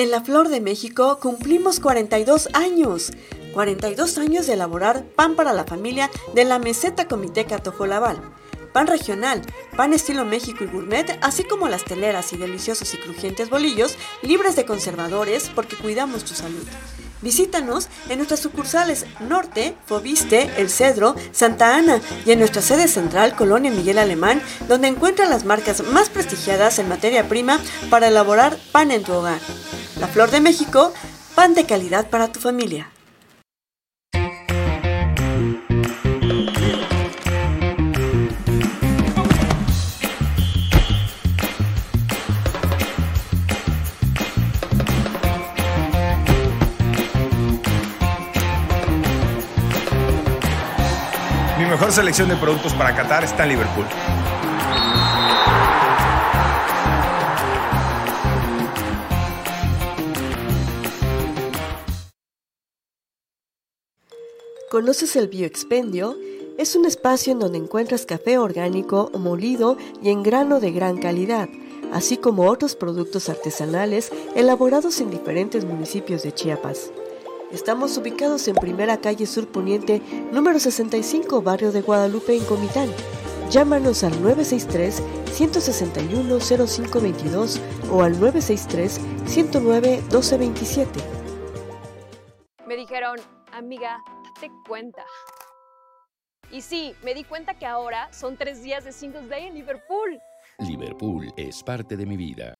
En la Flor de México cumplimos 42 años. 42 años de elaborar pan para la familia de la Meseta Comité Laval. Pan regional, pan estilo México y gourmet, así como las teleras y deliciosos y crujientes bolillos libres de conservadores porque cuidamos tu salud. Visítanos en nuestras sucursales Norte, Fobiste, El Cedro, Santa Ana y en nuestra sede central Colonia Miguel Alemán, donde encuentran las marcas más prestigiadas en materia prima para elaborar pan en tu hogar. La Flor de México, pan de calidad para tu familia. Mejor selección de productos para Qatar está en Liverpool. ¿Conoces el Bioexpendio? Es un espacio en donde encuentras café orgánico, molido y en grano de gran calidad, así como otros productos artesanales elaborados en diferentes municipios de Chiapas. Estamos ubicados en Primera Calle Sur Poniente, número 65, barrio de Guadalupe, en Comitán. Llámanos al 963-161-0522 o al 963-109-1227. Me dijeron, amiga, date cuenta. Y sí, me di cuenta que ahora son tres días de Singles Day en Liverpool. Liverpool es parte de mi vida.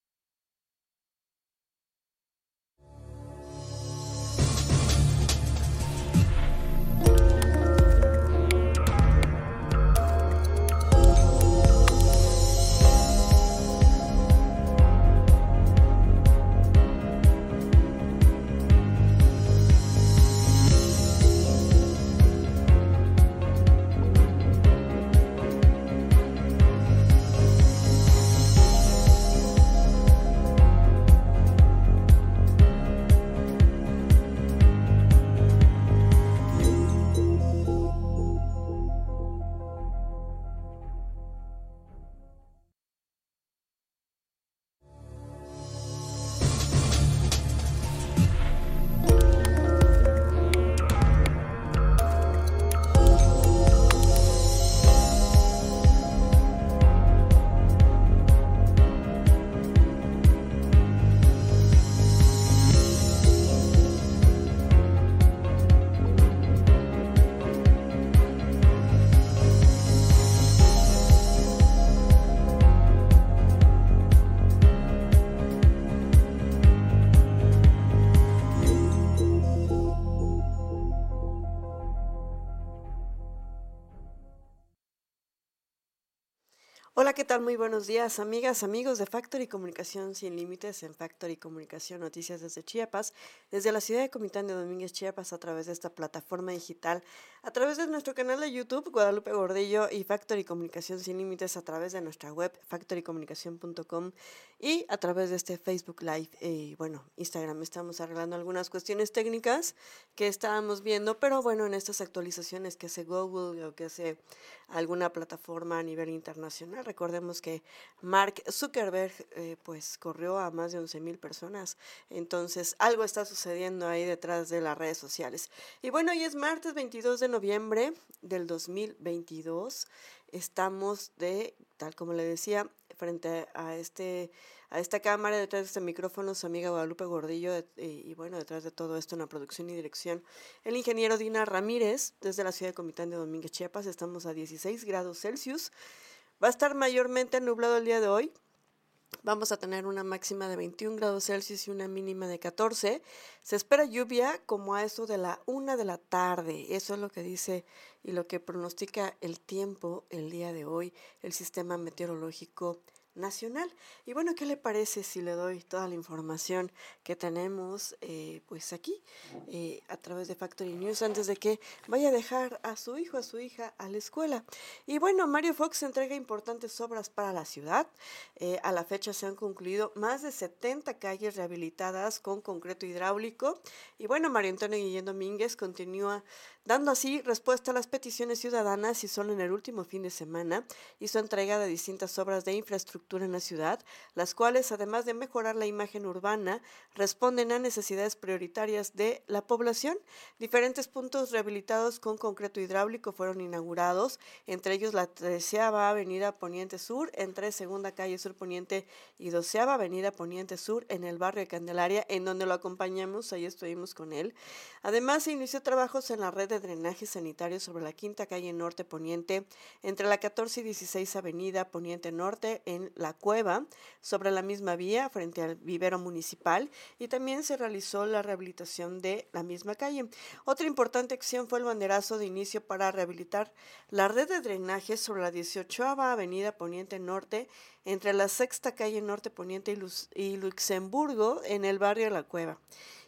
¿Qué tal? Muy buenos días, amigas, amigos de Factory Comunicación Sin Límites en Factory Comunicación Noticias desde Chiapas, desde la ciudad de Comitán de Domínguez, Chiapas, a través de esta plataforma digital, a través de nuestro canal de YouTube, Guadalupe Gordillo, y Factory Comunicación Sin Límites, a través de nuestra web, factorycomunicación.com, y a través de este Facebook Live y, bueno, Instagram. Estamos arreglando algunas cuestiones técnicas que estábamos viendo, pero bueno, en estas actualizaciones que hace Google o que hace alguna plataforma a nivel internacional, Recordemos que Mark Zuckerberg eh, pues corrió a más de 11 mil personas. Entonces algo está sucediendo ahí detrás de las redes sociales. Y bueno, hoy es martes 22 de noviembre del 2022. Estamos de, tal como le decía, frente a este a esta cámara, detrás de este micrófono, su amiga Guadalupe Gordillo, y, y, bueno, detrás de todo esto en la producción y dirección, el ingeniero Dina Ramírez, desde la ciudad de Comitán de Domínguez, Chiapas, estamos a 16 grados Celsius. Va a estar mayormente nublado el día de hoy. Vamos a tener una máxima de 21 grados Celsius y una mínima de 14. Se espera lluvia como a eso de la una de la tarde. Eso es lo que dice y lo que pronostica el tiempo el día de hoy el sistema meteorológico nacional. Y bueno, ¿qué le parece si le doy toda la información que tenemos eh, pues aquí eh, a través de Factory News antes de que vaya a dejar a su hijo, a su hija a la escuela? Y bueno, Mario Fox entrega importantes obras para la ciudad. Eh, a la fecha se han concluido más de 70 calles rehabilitadas con concreto hidráulico. Y bueno, Mario Antonio Guillén Domínguez continúa dando así respuesta a las peticiones ciudadanas y solo en el último fin de semana hizo entrega de distintas obras de infraestructura en la ciudad, las cuales, además de mejorar la imagen urbana, responden a necesidades prioritarias de la población. Diferentes puntos rehabilitados con concreto hidráulico fueron inaugurados, entre ellos la treceava Avenida Poniente Sur, entre Segunda Calle Sur Poniente y doceava Avenida Poniente Sur en el barrio de Candelaria, en donde lo acompañamos, ahí estuvimos con él. Además, se inició trabajos en la red de drenaje sanitario sobre la Quinta Calle Norte Poniente, entre la 14 y 16 Avenida Poniente Norte en La Cueva, sobre la misma vía frente al vivero municipal, y también se realizó la rehabilitación de la misma calle. Otra importante acción fue el banderazo de inicio para rehabilitar la red de drenaje sobre la 18 Avenida Poniente Norte, entre la Sexta Calle Norte Poniente y Luxemburgo, en el barrio La Cueva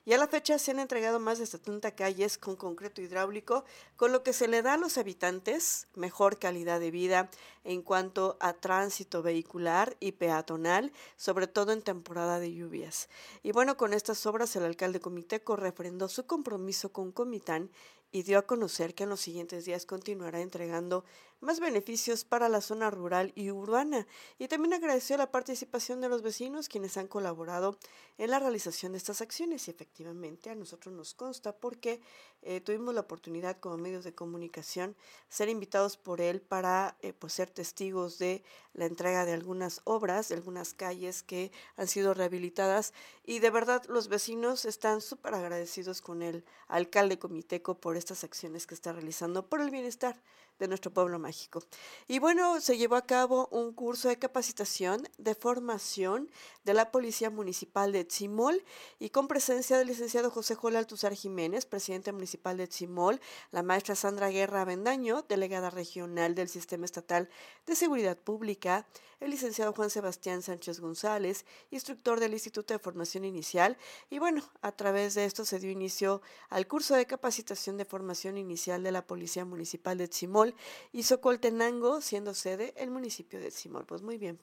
y a la fecha se han entregado más de 70 calles con concreto hidráulico, con lo que se le da a los habitantes mejor calidad de vida en cuanto a tránsito vehicular y peatonal, sobre todo en temporada de lluvias. Y bueno, con estas obras el alcalde Comiteco refrendó su compromiso con Comitán y dio a conocer que en los siguientes días continuará entregando más beneficios para la zona rural y urbana. Y también agradeció la participación de los vecinos quienes han colaborado en la realización de estas acciones. Y efectivamente a nosotros nos consta porque eh, tuvimos la oportunidad como medios de comunicación ser invitados por él para eh, pues, ser testigos de la entrega de algunas obras, de algunas calles que han sido rehabilitadas. Y de verdad los vecinos están súper agradecidos con el alcalde comiteco por estas acciones que está realizando por el bienestar de nuestro pueblo mágico. Y bueno, se llevó a cabo un curso de capacitación de formación de la Policía Municipal de Tzimol y con presencia del licenciado José Joel Altuzar Jiménez, presidente municipal de Tzimol, la maestra Sandra Guerra Avendaño, delegada regional del Sistema Estatal de Seguridad Pública, el licenciado Juan Sebastián Sánchez González, instructor del Instituto de Formación Inicial, y bueno, a través de esto se dio inicio al curso de capacitación de formación inicial de la Policía Municipal de Tzimol y Socoltenango, siendo sede el municipio de Tzimol. Pues muy bien,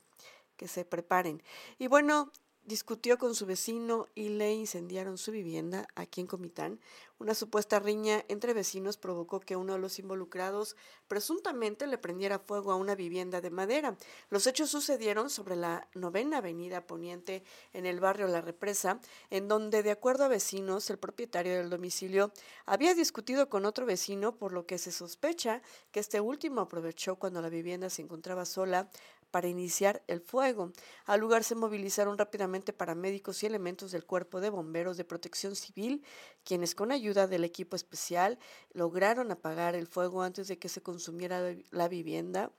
que se preparen. Y bueno, discutió con su vecino y le incendiaron su vivienda aquí en Comitán. Una supuesta riña entre vecinos provocó que uno de los involucrados presuntamente le prendiera fuego a una vivienda de madera. Los hechos sucedieron sobre la novena avenida poniente en el barrio La Represa, en donde, de acuerdo a vecinos, el propietario del domicilio había discutido con otro vecino, por lo que se sospecha que este último aprovechó cuando la vivienda se encontraba sola para iniciar el fuego. Al lugar se movilizaron rápidamente paramédicos y elementos del Cuerpo de Bomberos de Protección Civil, quienes con ayuda del equipo especial lograron apagar el fuego antes de que se consumiera la vivienda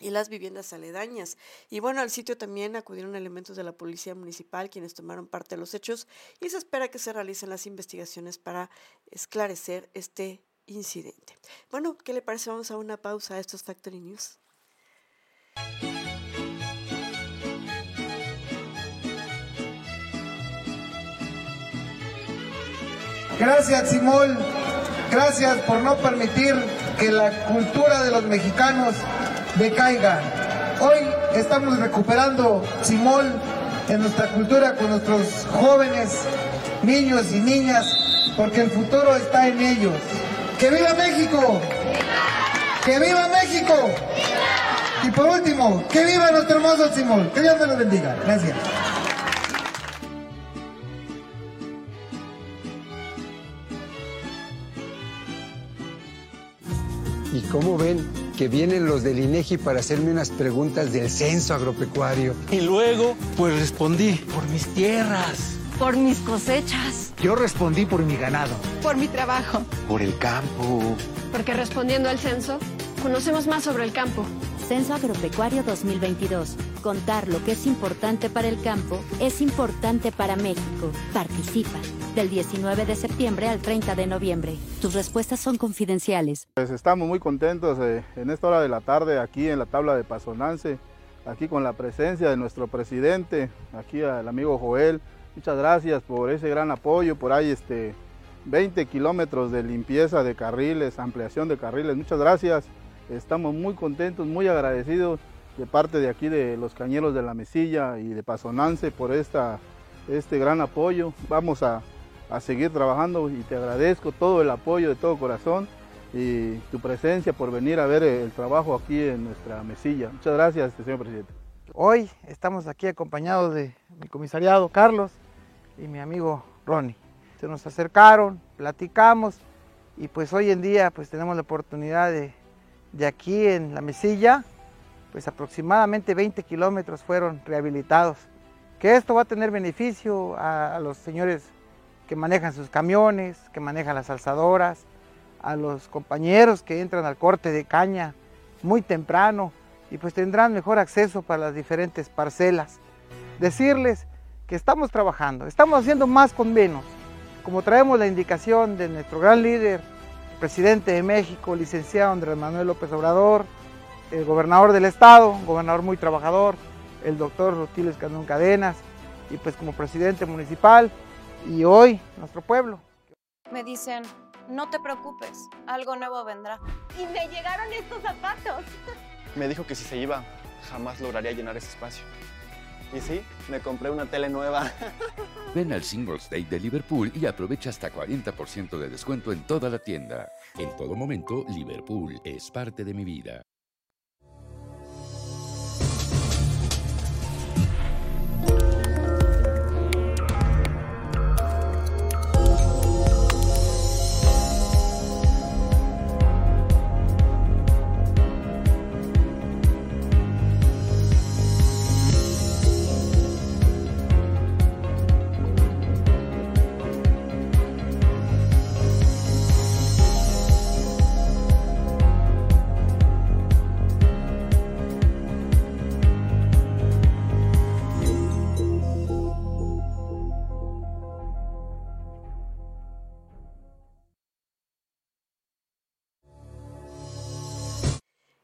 y las viviendas aledañas. Y bueno, al sitio también acudieron elementos de la Policía Municipal quienes tomaron parte de los hechos y se espera que se realicen las investigaciones para esclarecer este incidente. Bueno, ¿qué le parece? Vamos a una pausa a estos Factory News. Gracias, Simón. Gracias por no permitir que la cultura de los mexicanos decaiga. Hoy estamos recuperando Simón en nuestra cultura con nuestros jóvenes, niños y niñas, porque el futuro está en ellos. ¡Que viva México! ¡Que viva México! Y por último, que viva nuestro hermoso Simón. Que Dios me lo bendiga. Gracias. Cómo ven que vienen los del INEGI para hacerme unas preguntas del censo agropecuario? Y luego, pues respondí por mis tierras. Por mis cosechas. Yo respondí por mi ganado. Por mi trabajo. Por el campo. Porque respondiendo al censo, conocemos más sobre el campo. Censo Agropecuario 2022. Contar lo que es importante para el campo es importante para México. Participa. Del 19 de septiembre al 30 de noviembre. Tus respuestas son confidenciales. Pues estamos muy contentos eh, en esta hora de la tarde aquí en la tabla de Pasonance, aquí con la presencia de nuestro presidente, aquí al amigo Joel. Muchas gracias por ese gran apoyo, por ahí este 20 kilómetros de limpieza de carriles, ampliación de carriles. Muchas gracias. Estamos muy contentos, muy agradecidos de parte de aquí de los Cañeros de la Mesilla y de Pasonance por esta, este gran apoyo. Vamos a, a seguir trabajando y te agradezco todo el apoyo de todo corazón y tu presencia por venir a ver el trabajo aquí en nuestra mesilla. Muchas gracias, señor presidente. Hoy estamos aquí acompañados de mi comisariado Carlos y mi amigo Ronnie. Se nos acercaron, platicamos y pues hoy en día pues tenemos la oportunidad de, de aquí en la mesilla, pues aproximadamente 20 kilómetros fueron rehabilitados. Que esto va a tener beneficio a, los señores que manejan sus camiones, que manejan las alzadoras, a los compañeros que entran al corte de caña muy temprano y pues tendrán mejor acceso para las diferentes parcelas. Decirles que estamos trabajando, estamos haciendo más con menos. Como traemos la indicación de nuestro gran líder, presidente de México, licenciado Andrés Manuel López Obrador, el gobernador del estado, un gobernador muy trabajador, el doctor Rotiles Candón Cadenas, y pues como presidente municipal, y hoy nuestro pueblo. Me dicen, no te preocupes, algo nuevo vendrá. Y me llegaron estos zapatos. Me dijo que si se iba, jamás lograría llenar ese espacio. Y sí, me compré una tele nueva. Ven al Singles Day de Liverpool y aprovecha hasta 40% de descuento en toda la tienda. En todo momento, Liverpool es parte de mi vida.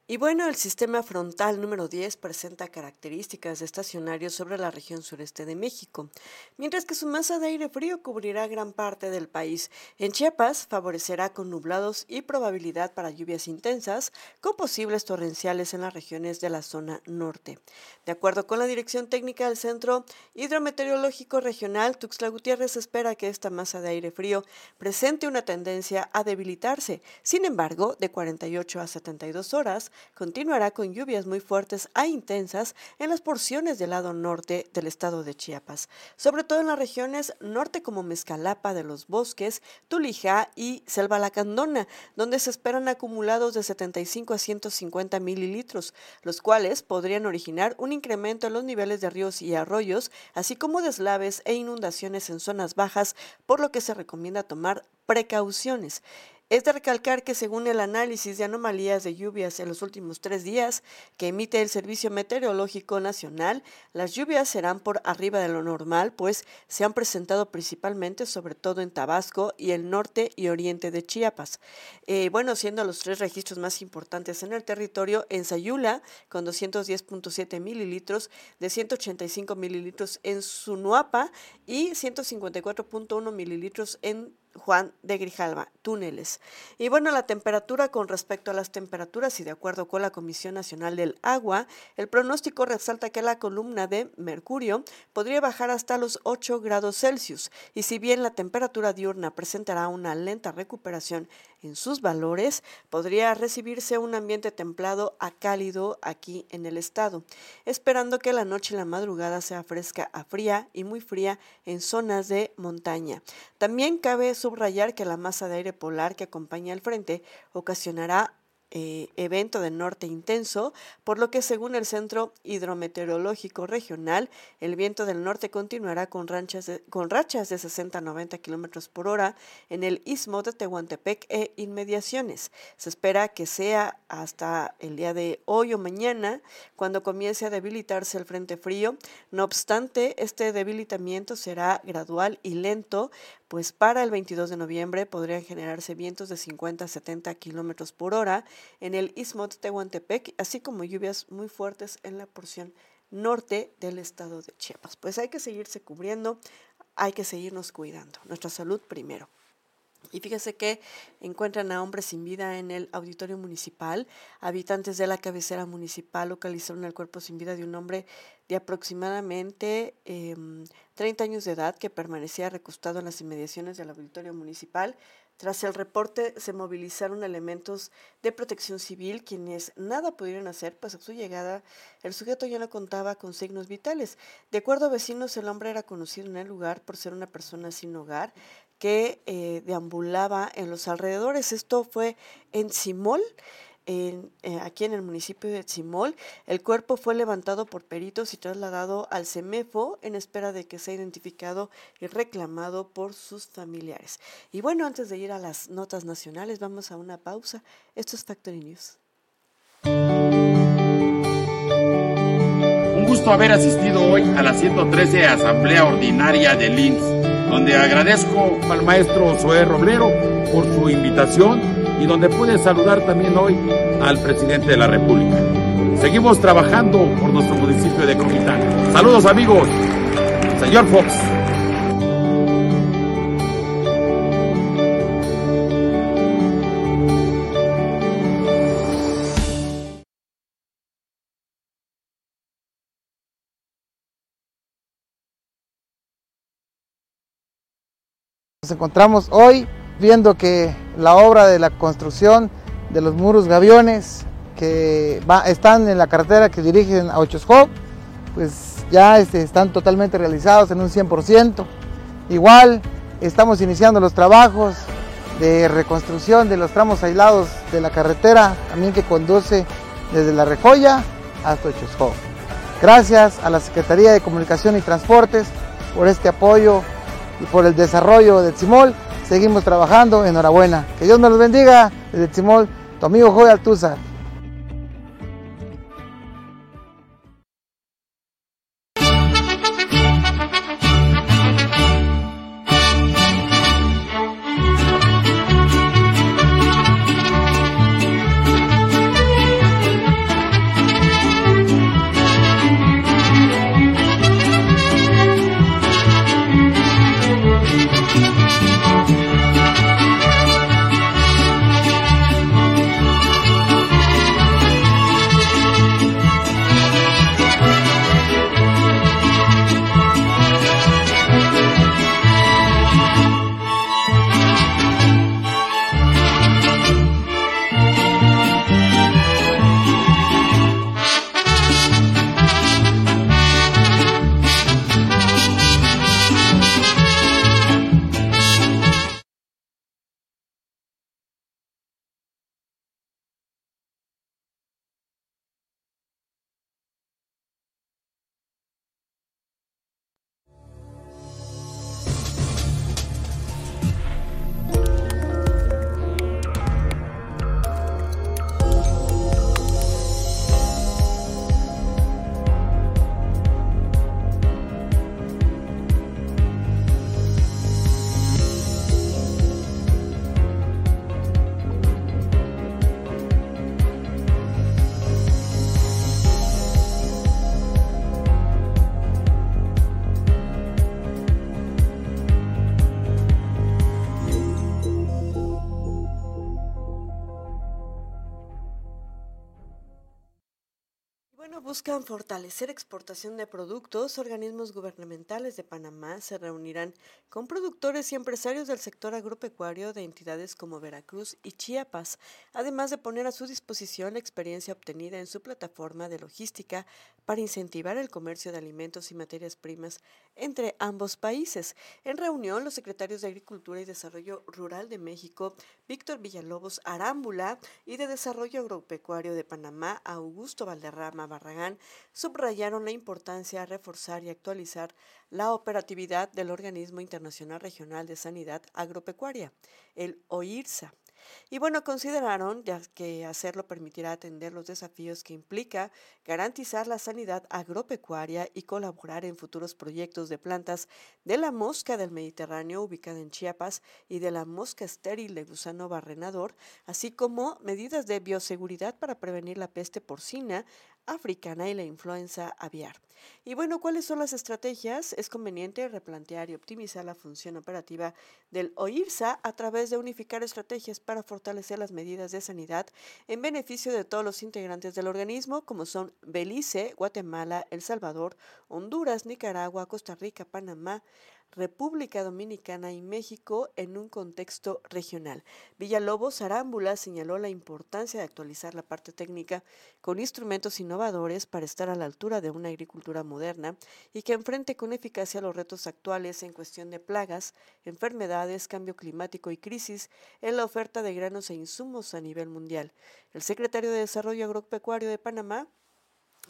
Y bueno, el sistema frontal número 10 presenta características de estacionario sobre la región sureste de México, mientras que su masa de aire frío cubrirá gran parte del país. En Chiapas favorecerá con nublados y probabilidad para lluvias intensas, con posibles torrenciales en las regiones de la zona norte. De acuerdo con la Dirección Técnica del Centro Hidrometeorológico Regional, Tuxtla Gutiérrez espera que esta masa de aire frío presente una tendencia a debilitarse. Sin embargo, de 48 a 72 horas, continuará con lluvias muy fuertes a intensas en las porciones del lado norte del estado de Chiapas, sobre todo en las regiones norte como Mezcalapa de los Bosques, Tulija y Selva Lacandona, donde se esperan acumulados de 75 a 150 mililitros, los cuales podrían originar un incremento en los niveles de ríos y arroyos, así como deslaves e inundaciones en zonas bajas, por lo que se recomienda tomar precauciones. Es de recalcar que según el análisis de anomalías de lluvias en los últimos tres días que emite el Servicio Meteorológico Nacional, las lluvias serán por arriba de lo normal, pues se han presentado principalmente sobre todo en Tabasco y el norte y oriente de Chiapas. Eh, bueno, siendo los tres registros más importantes en el territorio, en Sayula con 210.7 mililitros, de 185 mililitros en Sunuapa y 154.1 mililitros en Juan de Grijalva, túneles. Y bueno, la temperatura con respecto a las temperaturas y de acuerdo con la Comisión Nacional del Agua, el pronóstico resalta que la columna de mercurio podría bajar hasta los 8 grados Celsius y si bien la temperatura diurna presentará una lenta recuperación en sus valores, podría recibirse un ambiente templado a cálido aquí en el estado, esperando que la noche y la madrugada sea fresca a fría y muy fría en zonas de montaña. También cabe subrayar que la masa de aire polar que acompaña al frente ocasionará eh, evento de norte intenso, por lo que según el Centro Hidrometeorológico Regional, el viento del norte continuará con, con rachas de 60 a 90 kilómetros por hora en el istmo de Tehuantepec e inmediaciones. Se espera que sea hasta el día de hoy o mañana cuando comience a debilitarse el frente frío. No obstante, este debilitamiento será gradual y lento, pues para el 22 de noviembre podrían generarse vientos de 50 a 70 kilómetros por hora en el istmo de Tehuantepec, así como lluvias muy fuertes en la porción norte del estado de Chiapas. Pues hay que seguirse cubriendo, hay que seguirnos cuidando. Nuestra salud primero. Y fíjese que encuentran a hombres sin vida en el auditorio municipal. Habitantes de la cabecera municipal localizaron el cuerpo sin vida de un hombre de aproximadamente 30 em, años de edad que permanecía recostado en las inmediaciones del auditorio municipal Tras el reporte se movilizaron elementos de protección civil quienes nada pudieron hacer, pues a su llegada el sujeto ya no contaba con signos vitales. De acuerdo a vecinos, el hombre era conocido en el lugar por ser una persona sin hogar que eh, deambulaba en los alrededores. Esto fue en Simol eh, aquí en el municipio de Tzimol. El cuerpo fue levantado por peritos y trasladado al CEMEFO en espera de que sea identificado y reclamado por sus familiares. Y bueno, antes de ir a las notas nacionales, vamos a una pausa. Esto es Factory News. Un gusto haber asistido hoy a la 113 Asamblea Ordinaria del INS, donde agradezco al maestro Zoé Roblero por su invitación y donde puede saludar también hoy al presidente de la República. Seguimos trabajando por nuestro municipio de Comitán. Saludos amigos. Señor Fox. Nos encontramos hoy viendo que la obra de la construcción de los muros gaviones que están en la carretera que dirigen a Ochoscop, pues ya este, están totalmente realizados en un 100%. Igual estamos iniciando los trabajos de reconstrucción de los tramos aislados de la carretera, también que conduce desde La Rejoya hasta Ochoscop. Gracias a la Secretaría de Comunicación y Transportes por este apoyo y por el desarrollo de Tzimol seguimos trabajando, enhorabuena. Que Dios nos los bendiga desde Chimol, tu amigo Joy Altuza. Buscan fortalecer exportación de productos, organismos gubernamentales de Panamá se reunirán con productores y empresarios del sector agropecuario de entidades como Veracruz y Chiapas, además de poner a su disposición la experiencia obtenida en su plataforma de logística para incentivar el comercio de alimentos y materias primas entre ambos países. En reunión, los secretarios de Agricultura y Desarrollo Rural de México, Víctor Villalobos Arámbula, y de Desarrollo Agropecuario de Panamá, Augusto Valderrama Barragán, subrayaron la importancia de reforzar y actualizar la operatividad del Organismo Internacional Regional de Sanidad Agropecuaria, el OIRSA y bueno, consideraron ya que hacerlo permitirá atender los desafíos que implica garantizar la sanidad agropecuaria y colaborar en futuros proyectos de plantas de la mosca del Mediterráneo ubicada en Chiapas y de la mosca estéril de gusano barrenador, así como medidas de bioseguridad para prevenir la peste porcina africana y la influenza aviar. Y bueno, ¿cuáles son las estrategias? Es conveniente replantear y optimizar la función operativa del OIRSA a través de unificar estrategias para fortalecer las medidas de sanidad en beneficio de todos los integrantes del organismo, como son Belice, Guatemala, El Salvador, Honduras, Nicaragua, Costa Rica, Panamá, República Dominicana y México en un contexto regional. Villalobos Arámbula señaló la importancia de actualizar la parte técnica con instrumentos innovadores para estar a la altura de una agricultura moderna y que enfrente con eficacia los retos actuales en cuestión de plagas, enfermedades, cambio climático y crisis en la oferta de granos e insumos a nivel mundial. El secretario de Desarrollo Agropecuario de Panamá,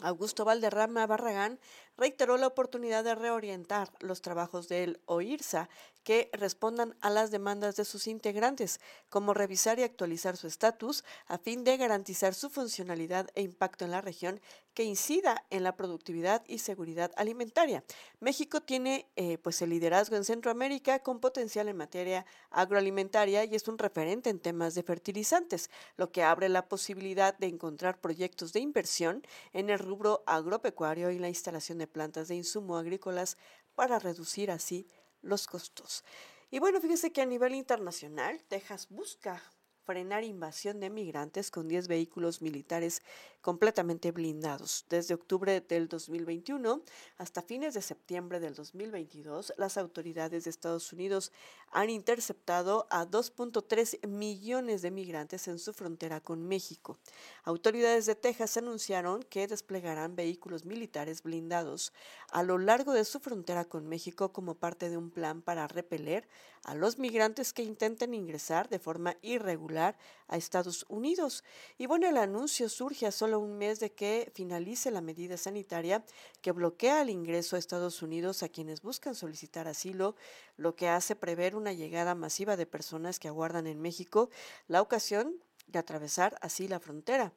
Augusto Valderrama Barragán reiteró la oportunidad de reorientar los trabajos del OIRSA que respondan a las demandas de sus integrantes, como revisar y actualizar su estatus a fin de garantizar su funcionalidad e impacto en la región que incida en la productividad y seguridad alimentaria. México tiene eh, pues el liderazgo en Centroamérica con potencial en materia agroalimentaria y es un referente en temas de fertilizantes, lo que abre la posibilidad de encontrar proyectos de inversión en el rubro agropecuario y la instalación de plantas de insumo agrícolas para reducir así los costos. Y bueno, fíjese que a nivel internacional, Texas busca frenar invasión de migrantes con 10 vehículos militares completamente blindados. Desde octubre del 2021 hasta fines de septiembre del 2022, las autoridades de Estados Unidos han interceptado a 2.3 millones de migrantes en su frontera con México. Autoridades de Texas anunciaron que desplegarán vehículos militares blindados a lo largo de su frontera con México como parte de un plan para repeler a los migrantes que intenten ingresar de forma irregular a Estados Unidos. Y bueno, el anuncio surge a solo un mes de que finalice la medida sanitaria que bloquea el ingreso a Estados Unidos a quienes buscan solicitar asilo, lo que hace prever una llegada masiva de personas que aguardan en México la ocasión de atravesar así la frontera.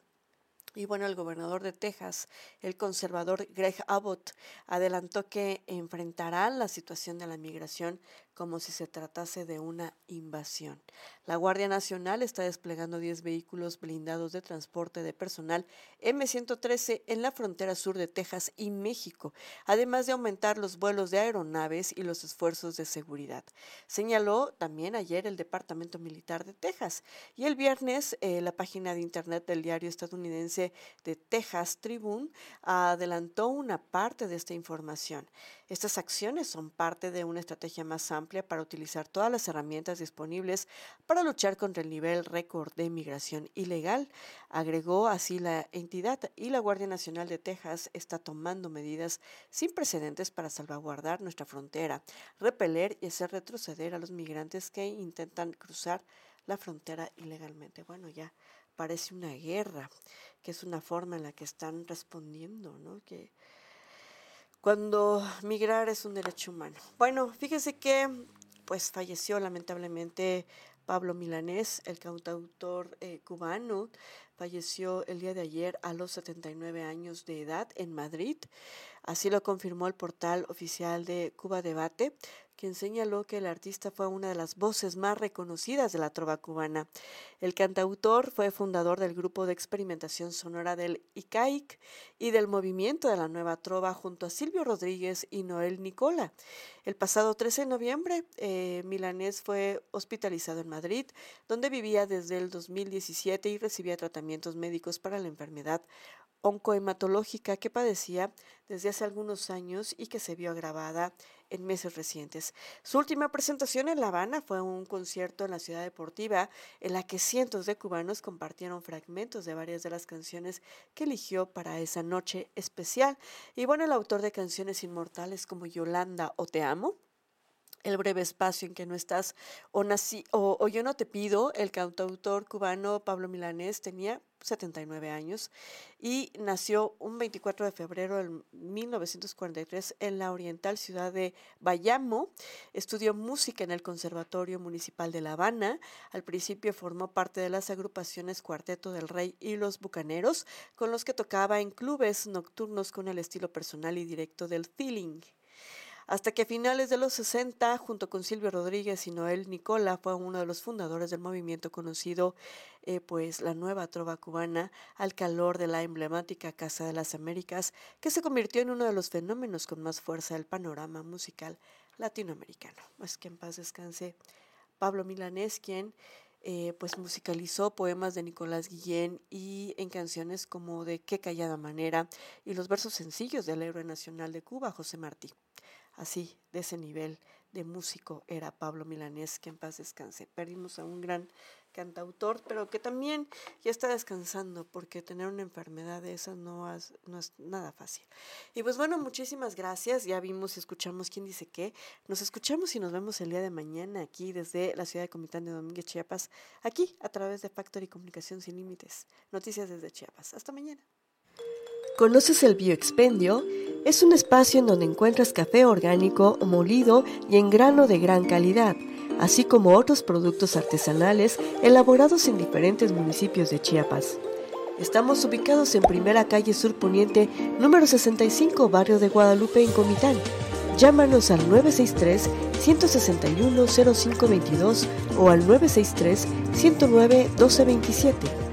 Y bueno, el gobernador de Texas, el conservador Greg Abbott, adelantó que enfrentarán la situación de la migración como si se tratase de una invasión. La Guardia Nacional está desplegando 10 vehículos blindados de transporte de personal M113 en la frontera sur de Texas y México, además de aumentar los vuelos de aeronaves y los esfuerzos de seguridad. Señaló también ayer el Departamento Militar de Texas y el viernes eh, la página de internet del diario estadounidense de Texas Tribune adelantó una parte de esta información. Estas acciones son parte de una estrategia más amplia para utilizar todas las herramientas disponibles para luchar contra el nivel récord de inmigración ilegal, agregó así la entidad y la Guardia Nacional de Texas está tomando medidas sin precedentes para salvaguardar nuestra frontera, repeler y hacer retroceder a los migrantes que intentan cruzar la frontera ilegalmente. Bueno, ya parece una guerra, que es una forma en la que están respondiendo, ¿no? Que cuando migrar es un derecho humano. Bueno, fíjese que pues falleció lamentablemente Pablo Milanés, el cantautor eh, cubano, falleció el día de ayer a los 79 años de edad en Madrid. Así lo confirmó el portal oficial de Cuba Debate, quien señaló que el artista fue una de las voces más reconocidas de la trova cubana. El cantautor fue fundador del grupo de experimentación sonora del ICAIC y del movimiento de la nueva trova junto a Silvio Rodríguez y Noel Nicola. El pasado 13 de noviembre, eh, Milanés fue hospitalizado en Madrid, donde vivía desde el 2017 y recibía tratamientos médicos para la enfermedad oncohematológica que padecía desde hace algunos años y que se vio agravada en meses recientes. Su última presentación en La Habana fue un concierto en la ciudad deportiva en la que cientos de cubanos compartieron fragmentos de varias de las canciones que eligió para esa noche especial. Y bueno, el autor de canciones inmortales como Yolanda o Te Amo, el breve espacio en que no estás o, nací, o, yo no te pido, el cantautor cubano Pablo Milanés tenía 79 años y nació un 24 de febrero de 1943 en la oriental ciudad de Bayamo. Estudió música en el Conservatorio Municipal de La Habana. Al principio formó parte de las agrupaciones Cuarteto del Rey y Los Bucaneros, con los que tocaba en clubes nocturnos con el estilo personal y directo del feeling. Hasta que a finales de los 60, junto con Silvio Rodríguez y Noel Nicola, fue uno de los fundadores del movimiento conocido eh, pues la nueva trova cubana al calor de la emblemática Casa de las Américas, que se convirtió en uno de los fenómenos con más fuerza del panorama musical latinoamericano. Es que en paz descanse Pablo Milanés, quien eh, pues musicalizó poemas de Nicolás Guillén y en canciones como de Qué callada manera y los versos sencillos del héroe nacional de Cuba, José Martí. Así, de ese nivel de músico era Pablo Milanés, que en paz descanse. Perdimos a un gran cantautor, pero que también ya está descansando, porque tener una enfermedad de esas no, no es nada fácil. Y pues bueno, muchísimas gracias. Ya vimos y escuchamos quién dice qué. Nos escuchamos y nos vemos el día de mañana aquí desde la ciudad de Comitán de Domínguez, Chiapas, aquí a través de Factory Comunicación Sin Límites. Noticias desde Chiapas. Hasta mañana. ¿Conoces el Bioexpendio? Es un espacio en donde encuentras café orgánico, molido y en grano de gran calidad así como otros productos artesanales elaborados en diferentes municipios de Chiapas. Estamos ubicados en Primera Calle Sur Poniente, número 65, barrio de Guadalupe, en Comitán. Llámanos al 963-161-0522 o al 963-109-1227.